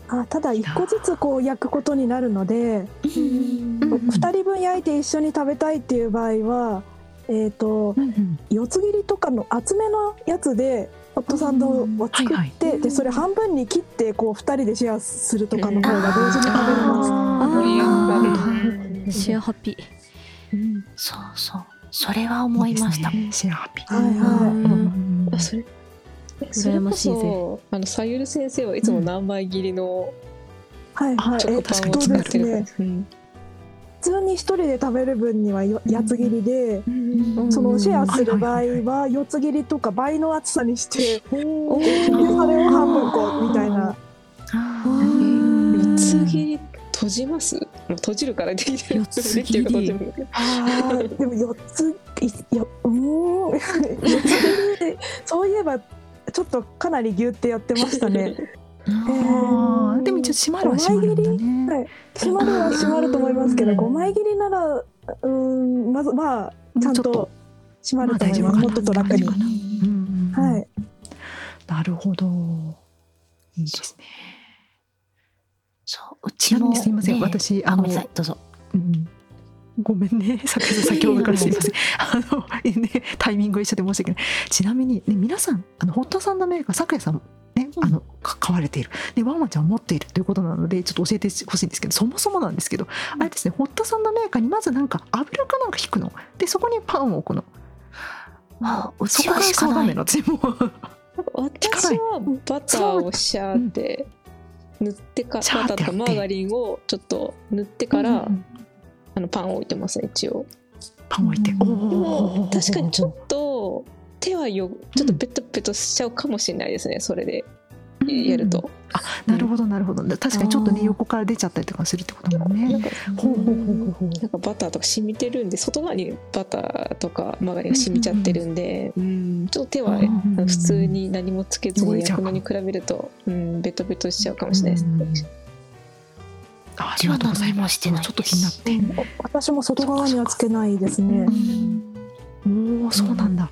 あただ1個ずつこう焼くことになるので、うん2人分焼いて一緒に食べたいっていう場合は、えー、とうんうん。四つ切りとかの厚めのやつでホットサンドを作って、はいはいでそれ半分に切ってこう2人でシェアするとかの方が同時に食べれます。シェアハピそうそう。それは思いました。ね。シェアハピはいはい。うん。あそれ羨ましいぜ。そあのさゆる先生はいつも何枚切りのはい。はい、チョコパンをえっと作ってる普通に一人で食べる分にはよ八つ切りで、うん。そのシェアする場合は四つ切りとか倍の厚さにして、おでそれを半分こうみたいな。四つ切り閉じます？もう閉じるからできてる。四つ切り。できるか閉じるあーでも四ついやうーん。四つ切りでそういえばちょっとかなりギュってやってましたね。あー。でも一応閉まるは閉まるんだね。はい、閉まるは閉まると思いますけど5枚切りならうーんまずまあちゃんとと閉ままあると思います、もっとと楽に。はい。なるほど。いいですね。そううちもちなみにすみません、ね私あのあごめんなさい。どうぞ。うんごめんね、先先ほどからすみません。あの、ね、タイミングが一緒で申し訳ない。ちなみに、ね、皆さん、あのホットサンドメーカー、咲夜さん、ね、うんあの、か買われている。で、ワンワンちゃんを持っているということなので、ちょっと教えてほしいんですけど、そもそもなんですけど、あれですね、ホットサンドメーカーにまずなんか油かなんか引くの？で、そこにパンを置くの？あうちそこがはしかないそうなのよ、私も。私はバターをシャーって塗ってかシャーってやってバターとかマーガリンをちょっと塗ってから、あのパンを置いてますね一応。パン置いて。うん。でおもー確かにちょっと手はよちょっとペトペトしちゃうかもしれないですねそれで。やると、あ、なるほどなるほど。確かにちょっとね横から出ちゃったりとかするってことだもんね。なん。かほうほうほうほうほう。なんかバターとか染みてるんで外側にバターとかマーガリンが染みちゃってるんで、うんちょっと手はうんうんうん普通に何もつけずに焼くのに比べると、うん、ベトベトしちゃうかもしれないです。ね。あありがとうございます。うちょっと気になって。私も外側にはつけないですね。おお、そうなんだ。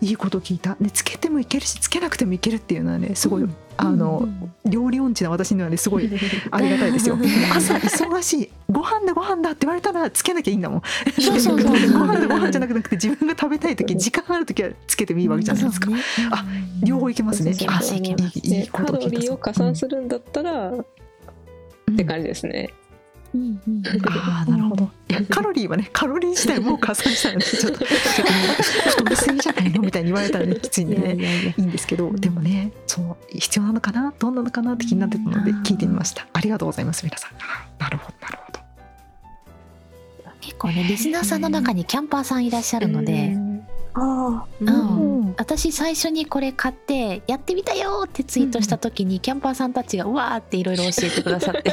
いいこと聞いた。ね、つけてもいけるし、つけなくてもいけるっていうのはね、すごい、あの、料理音痴な私にはね、すごいありがたいですよ。朝忙しい、ご飯だご飯だって言われたらつけなきゃいいんだもん。そうそうそうご飯だご飯じゃなくて自分が食べたい時、時間ある時はつけてもいいわけじゃないですか。あ、両方いけますね。あ、いけますいけますいいいこと聞いたリーを加算するんだったら、って感じですね。ああなるほど。カロリーはねカロリー自体もう加算したのでちょっとちょっと太りすぎじゃないの？みたいに言われたらねきついんでねいいんですけどでもねそう必要なのかな？どんなのかなって気になってたので聞いてみました。ありがとうございます皆さん。あなるほどなるほど。結構ねリスナーさんの中にキャンパーさんいらっしゃるので、あうん。うん。私最初にこれ買ってやってみたよってツイートした時にキャンパーさんたちがうわーっていろいろ教えてくださって。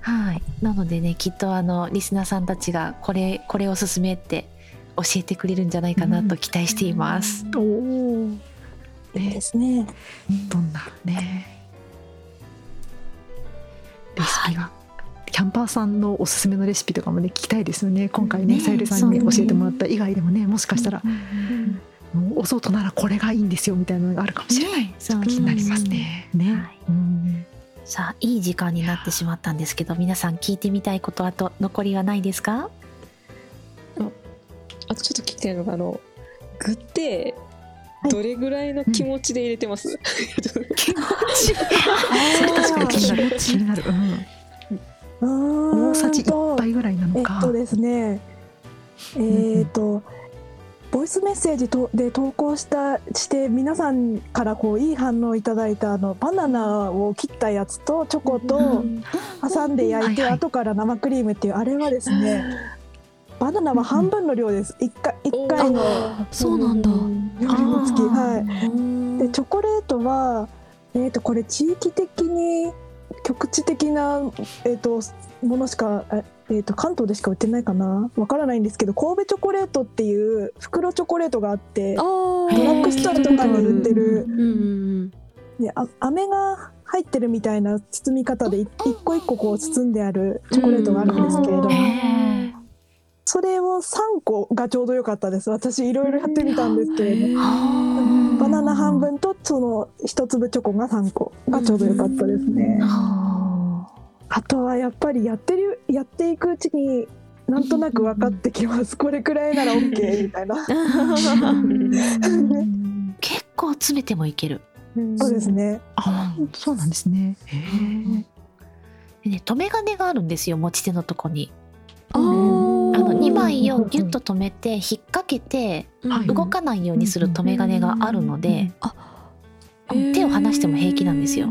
はい。なのでねきっとあのリスナーさんたちがこれこれおすすめって教えてくれるんじゃないかなと期待しています、あ、おお。いいですね。どんなね。レシピが。キャンパーさんのおすすめのレシピとかもね聞きたいですよね。今回ねねさゆりさんに教えてもらった以外でもねもしかしたらもうお外ならこれがいいんですよみたいなのがあるかもしれない、ねそう気になりますね。ね、はい。うん。さあいい時間になってしまったんですけど皆さん聞いてみたいことあと残りはないですか？あとちょっと聞きたいのがあの具ってどれぐらいの気持ちで入れてます、気持ち。それ確かに気になる。気になる、うん、大さじ1杯ぐらいなえのか。っとですね。えっと。ボイスメッセージとで投稿したして皆さんからこういい反応いただいたあのバナナを切ったやつとチョコと挟んで焼いて後から生クリームっていうあれはですねバナナは半分の量です。一回一回の。そうなんだ。量の付きあはい。でチョコレートは、えー、とこれ地域的に局地的な、えー、とものしか、あえー、と関東でしか売ってないかな。わからないんですけど神戸チョコレートっていう袋チョコレートがあってあドラッグストアとかに売ってる。であ飴が入ってるみたいな包み方でい一個一個こう包んであるチョコレートがあるんですけれども、へそれを3個がちょうど良かったです。私いろいろやってみたんですけれどー。バナナ半分とその一粒チョコが3個。がちょうど良かったですね。あとはやっぱりやってるやっていくうちになんとなく分かってきます。これくらいなら OK みたいな。結構詰めてもいける。そうですね。あそうなんですね。へえでね留め金があるんですよ持ち手のとこに。ああーの2枚をギュッと留めて引っ掛けてはい動かないようにする留め金があるので。へー手を離しても平気なんですよ。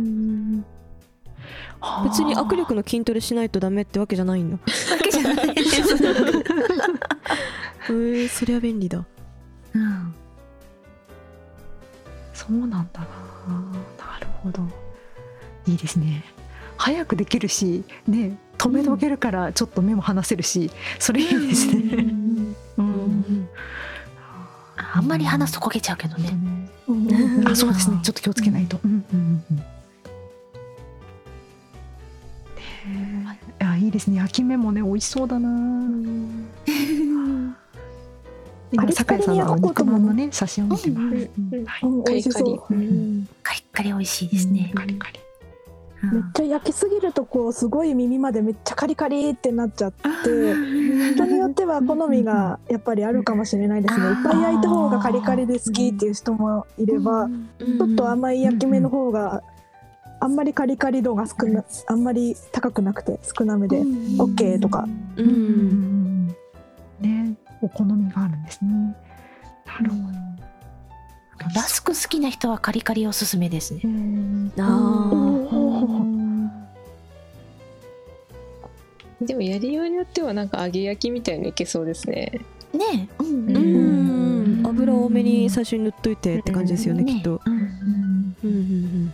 別に握力の筋トレしないとダメってわけじゃないんだわけじゃないです、へーそりゃ便利だうん。そうなんだな。なるほど。いいですね。早くできるしね止めとけるからちょっと目も離せるしそれいいですね。うん。あんまり話すと焦げちゃうけどね。うんあそうですね。ちょっと気をつけないと、あいいですね。焼き目もね美味しそうだな。今酒井さんの肉まんのね写真を見てます、カリッカリ美味しいですね、カリカリ。うんめっちゃ焼きすぎるとこうすごい耳までめっちゃカリカリってなっちゃって人によっては好みがやっぱりあるかもしれないですね。いっぱい焼いた方がカリカリで好きっていう人もいればちょっと甘い焼き目の方があんまりカリカリ度が少なあんまり高くなくて少なめで OK とか。ううん。んねお好みがあるんですね。なるほど。ラスク好きな人はカリカリおすすめですね。あでもやりようによってはなんか揚げ焼きみたいにいけそうですね。ね。え、うんーううん。ん。油多めに最初に塗っといてって感じですよねねきっと。うんうんうん。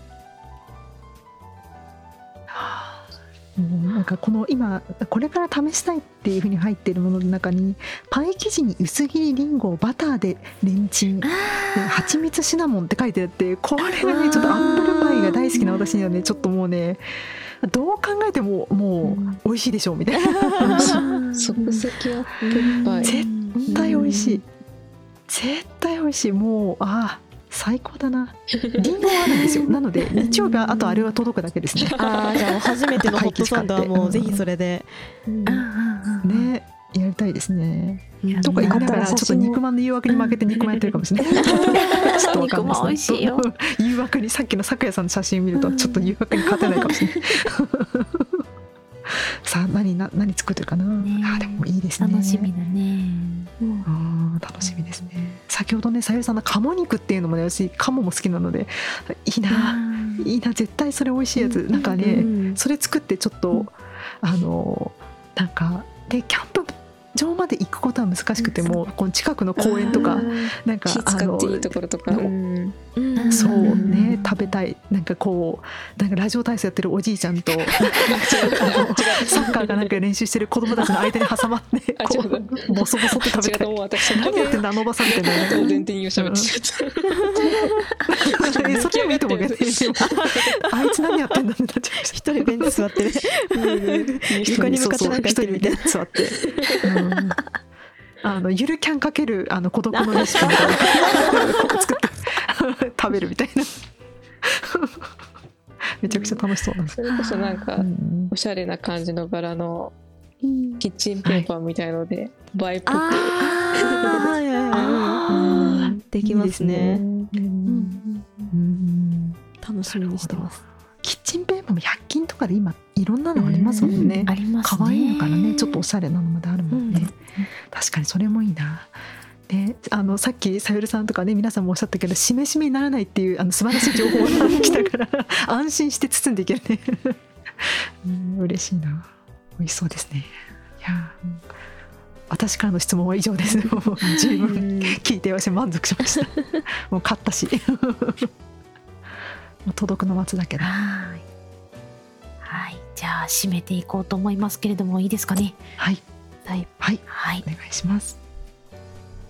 うんなんかこの今これから試したいっていうふうに入っているものの中にパイ生地に薄切りりんごをバターでレンチンで蜂蜜シナモンって書いてあってこれがねちょっとアップルパイが大好きな私にはねちょっともうねどう考えてももう美味しいでしょうみたいな。即席アップルパイ絶対美味しい。絶対美味しい。もうああ最高だな。りんごはあるんですよ。なので日曜日はあとあれは届くだけですね。ああじゃあもう初めてのホットサンドはもうぜひそれで、ねやりたいですね。うんとか言いながらうんちょっと肉まんの誘惑に負けて肉まんやってるかもしれない。ちょっとわかんない肉まん美味しいよ。ですね誘惑にさっきの咲夜さんの写真見るとちょっと誘惑に勝てないかもしれない。さあ何な何作ってるかな、ねあでもいいですね。楽しみだね。うん。楽しみですね。先ほどねさゆりさんの鴨肉っていうのもね私鴨も好きなのでいいな、いいな絶対それ美味しいやつ、なんかね、うんそれ作ってちょっと、あのなんかでキャンプ場まで行くことは難しくても、この近くの公園とか、なんか火あの使っていいところとか、のそうね。うん。食べたい。なんかこうなんかラジオ体操やってるおじいちゃんと サッカーがなんか練習してる子供たちの間に挟まって あこ違う。うボソボソって食べたい。何やってんだあのおばさんみたいなお前伝に喋ってしまったえそれでもいいと思うけどあいつ何やってんだってなっちゃいました一人ベンチ座ってる床に向かってなんかやってるみたいな。座って、うんあのゆるキャンかけるあの孤独のレシピみたいな作って 食べるみたいな。めちゃくちゃ楽しそうなんです、それこそなんかうん。おしゃれな感じの柄のキッチンペーパーみたいので、映えっぽくああはい。はいはいうん。できますね。いいですね。うん。楽しみにしてますキッチンペーパーも100均とかで今いろんなのありますもんね、ありますね。可愛いのからね。ちょっとおしゃれなのまであるもんね、うん。確かにそれもいいな。であのさっきさゆるさんとかね皆さんもおっしゃったけどしめしめにならないっていうあの素晴らしい情報が来たから 安心して包んでいけるね、うん、嬉しいな。美味しそうですね。いやうん私からの質問は以上です。もう十分聞いて私満足しました。もう買ったし届くの待つだけだはい。はい。じゃあ締めていこうと思いますけれどもいいですかね？はいはい。はいはいお。願いします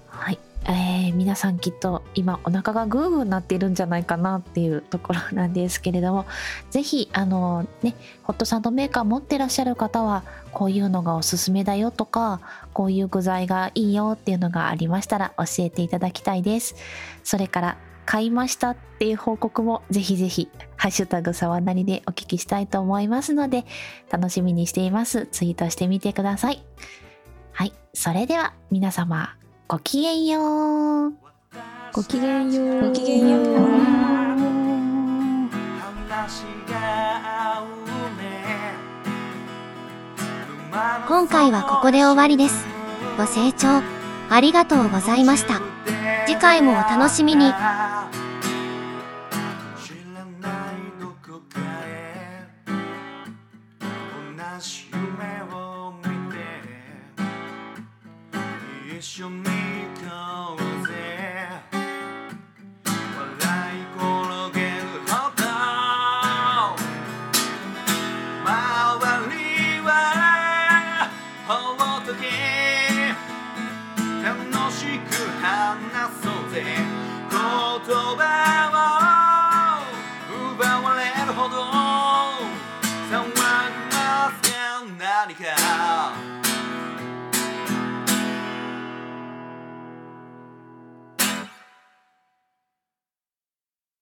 はい。えー皆さんきっと今お腹がグーグーなっているんじゃないかなっていうところなんですけれどもぜひあのねホットサンドメーカー持ってらっしゃる方はこういうのがおすすめだよとかこういう具材がいいよっていうのがありましたら教えていただきたいですそれから買いましたっていう報告もぜひぜひハッシュタグさわなりでお聞きしたいと思いますので楽しみにしています。ツイートしてみてください。はいそれでは皆様ごきげんよう。ごきげんよう。ごきげんよう。話が合うね今回はここで終わりです。ご清聴ありがとうございました。次回もお楽しみに。知らないどこかへ同じ夢を見て